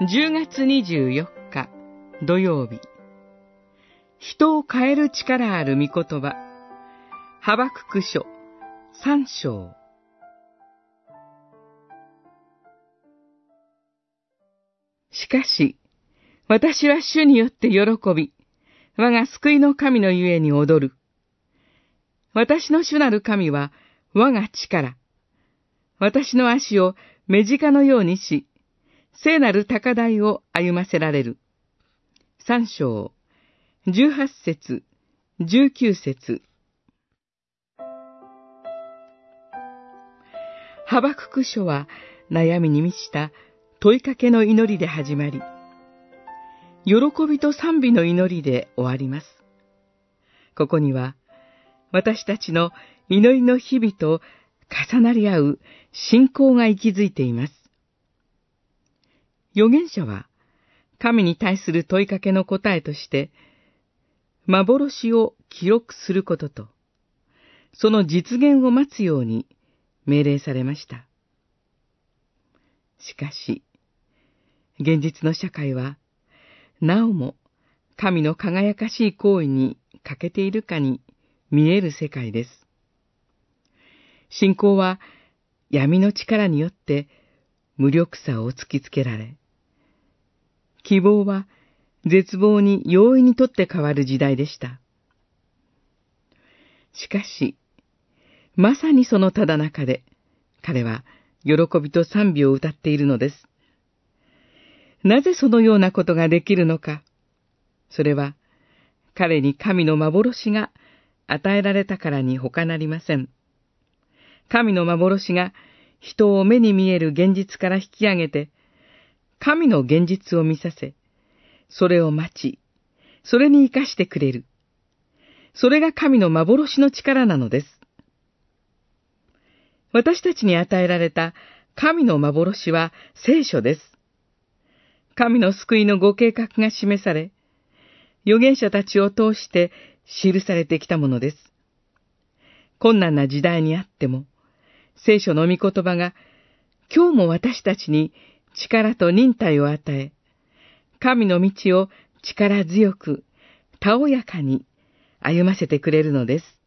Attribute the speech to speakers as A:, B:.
A: 10月24日土曜日人を変える力ある御言葉ハバクク書三章しかし、私は主によって喜び、我が救いの神のゆえに踊る。私の主なる神は我が力。私の足を目近のようにし、聖なる高台を歩ませられる。三章、十八節、十九節。ハバクク書は悩みに満ちた問いかけの祈りで始まり、喜びと賛美の祈りで終わります。ここには、私たちの祈りの日々と重なり合う信仰が息づいています。預言者は、神に対する問いかけの答えとして、幻を記録することと、その実現を待つように命令されました。しかし、現実の社会は、なおも神の輝かしい行為に欠けているかに見える世界です。信仰は闇の力によって無力さを突きつけられ、希望は絶望に容易にとって変わる時代でした。しかし、まさにそのただ中で、彼は喜びと賛美を歌っているのです。なぜそのようなことができるのか。それは、彼に神の幻が与えられたからに他なりません。神の幻が人を目に見える現実から引き上げて、神の現実を見させ、それを待ち、それに生かしてくれる。それが神の幻の力なのです。私たちに与えられた神の幻は聖書です。神の救いのご計画が示され、預言者たちを通して記されてきたものです。困難な時代にあっても、聖書の御言葉が今日も私たちに力と忍耐を与え、神の道を力強く、たおやかに歩ませてくれるのです。